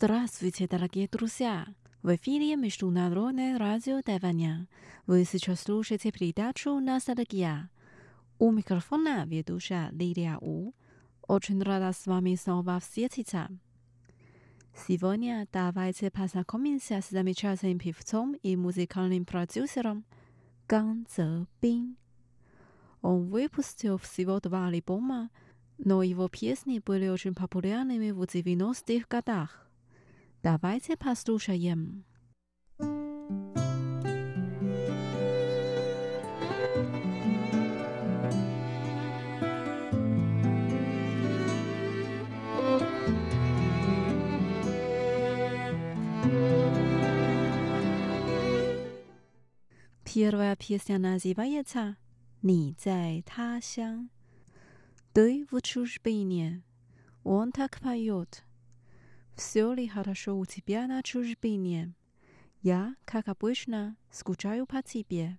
Здравствуйте, дорогие друзья! В эфире Международное радио Тайваня. Вы сейчас слушаете передачу «Ностальгия». У микрофона ведущая Лилия У. Очень рада с вами снова встретиться. Сегодня давайте познакомимся с замечательным певцом и музыкальным продюсером Ган Цзэбин. Он выпустил всего два альбома, но его песни были очень популярными в 90-х годах. Dawajcie posłuchajmy. Pierwsza piosenka nazywa się Ni zai ta xiang. Dui w czużbinie. On tak pajut все ли хорошо у тебя на чужбине? Я, как обычно, скучаю по тебе.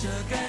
这感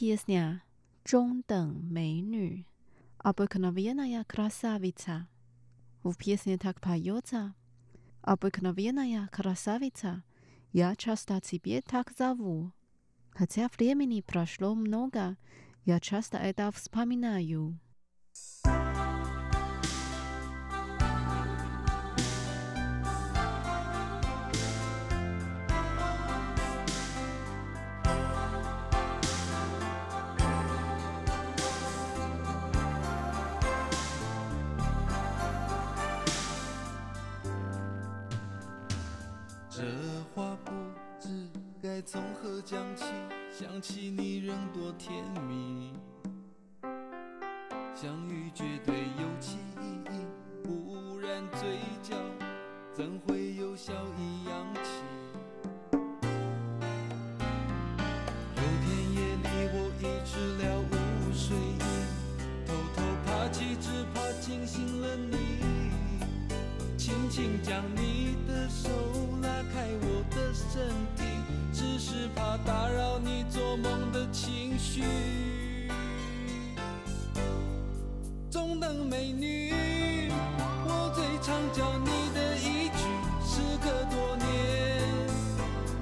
Stara piesnia，中等美女。Obyknowienia krasawica。W piesni tak pojąca。Obyknowienia krasawica。Ja часто ciebie tak zову. Хотя времени прошло много, я часто это вспоминаю. 想起？想起你仍多甜蜜。相遇绝对有奇意，不然嘴角怎会有笑意扬起？有天夜里我已知了无睡意，偷偷爬起，只怕惊醒了你。轻轻将你怕打扰你做梦的情绪。中等美女，我最常叫你的一句，时隔多年，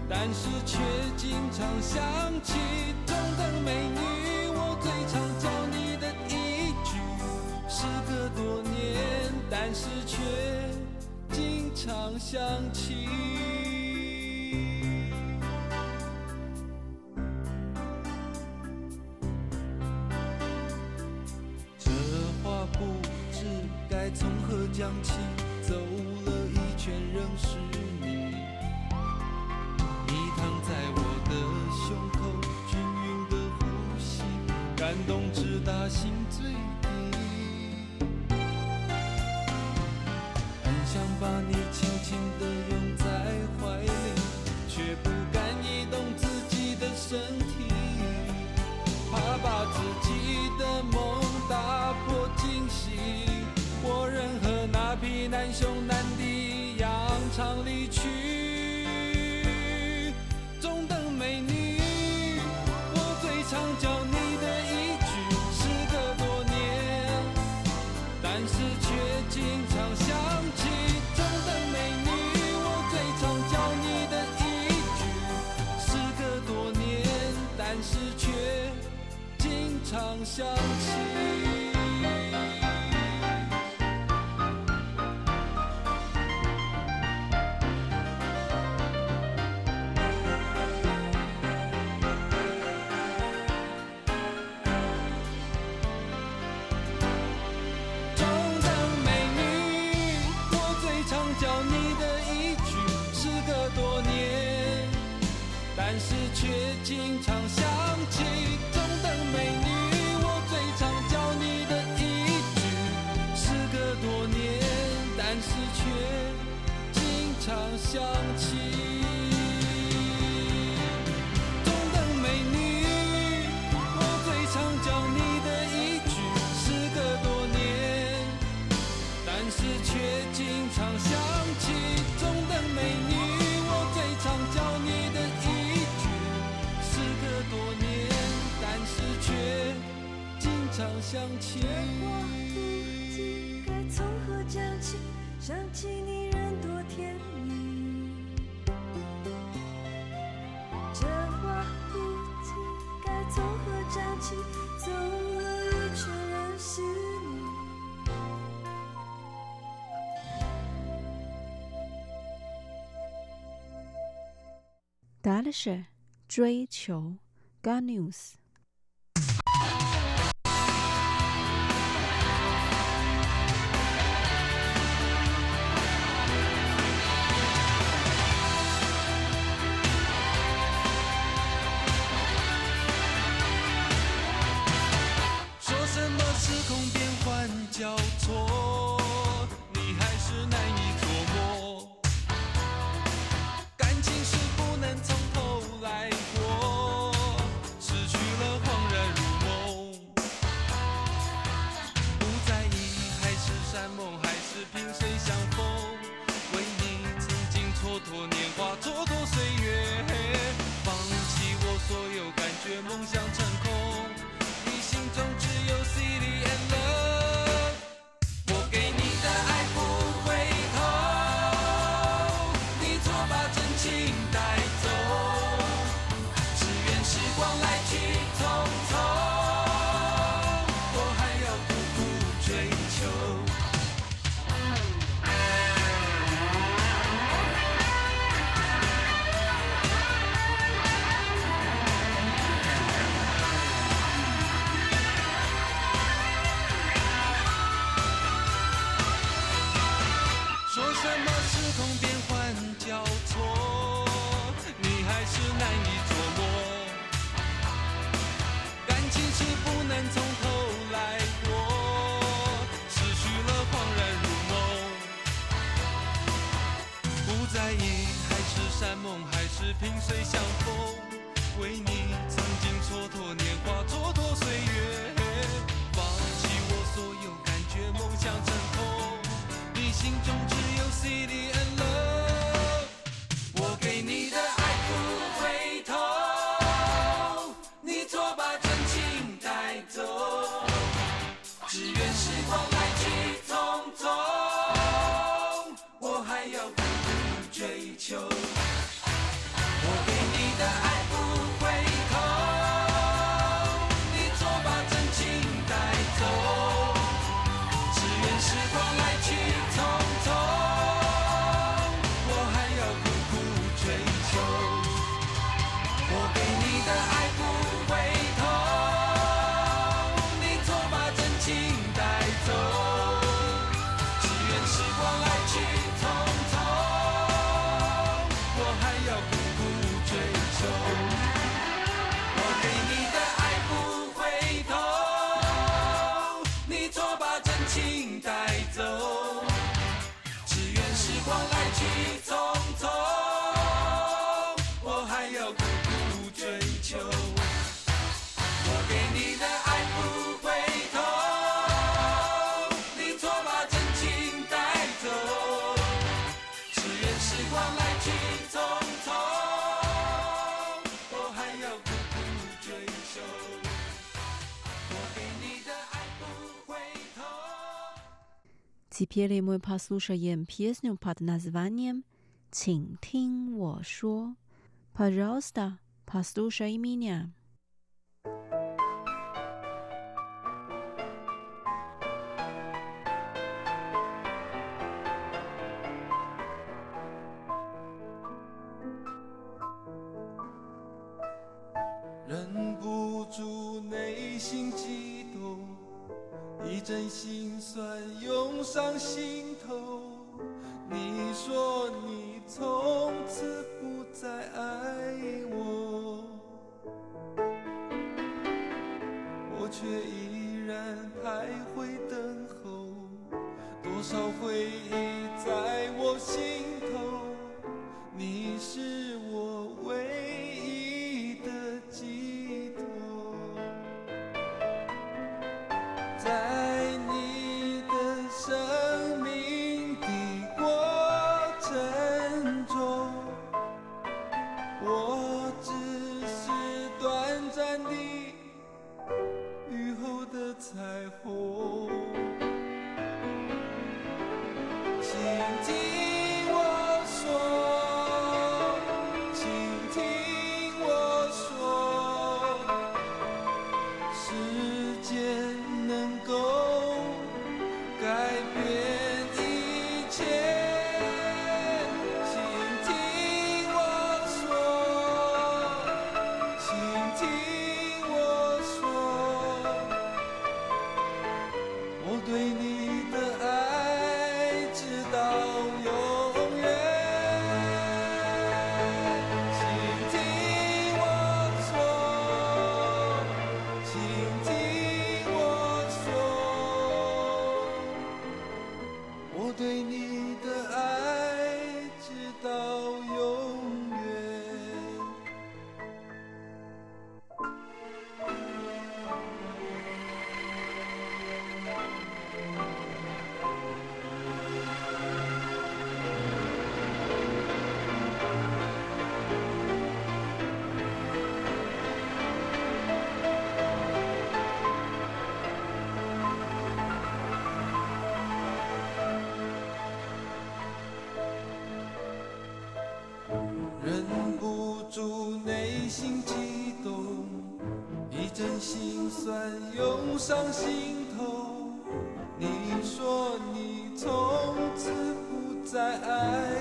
但是却经常想起。中等美女，我最常叫你的一句，时隔多年，但是却经常想起。想起常想起。从何讲起，走了一圈认识你。答案是追求。God News。蹉跎年华。什么时空变换交错你还是难以捉摸感情是不能从头来过失去了恍然如梦。不在意海誓山盟还是萍水相逢为你 city. Теперь мы послушаем песню под названием «请听我说». Пожалуйста, послушай меня. 多少回忆。间。上心头你说你从此不再爱。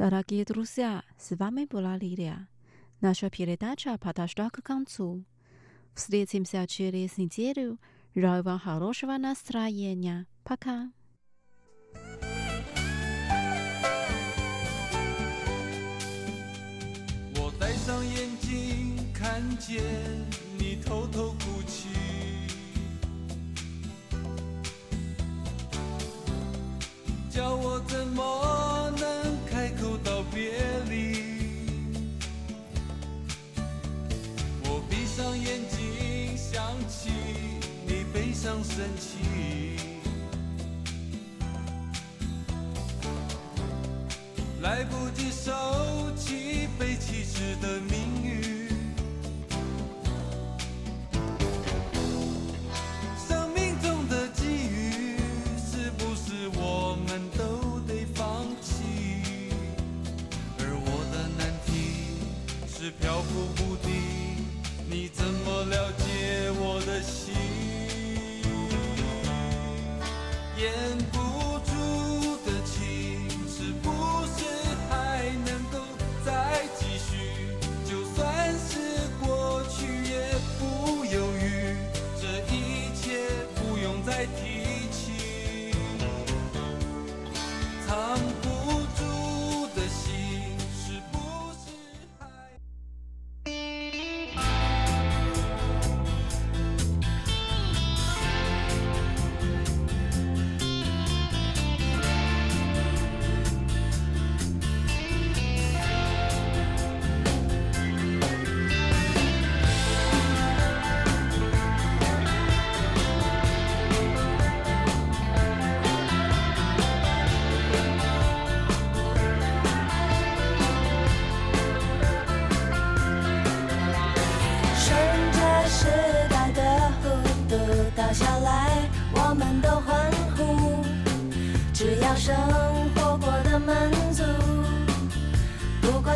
到达基督山，十八米布拉里了。Наша передача подошла к концу. Встретимся через неделю. Желаю вам хорошего настроения. Пока. 我戴上眼镜，看见你偷偷。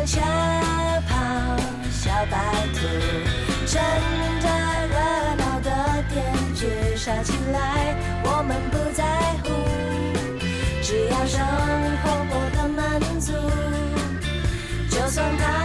吓跑小白兔，趁着热闹的电锯杀起来，我们不在乎，只要生活过得满足，就算他。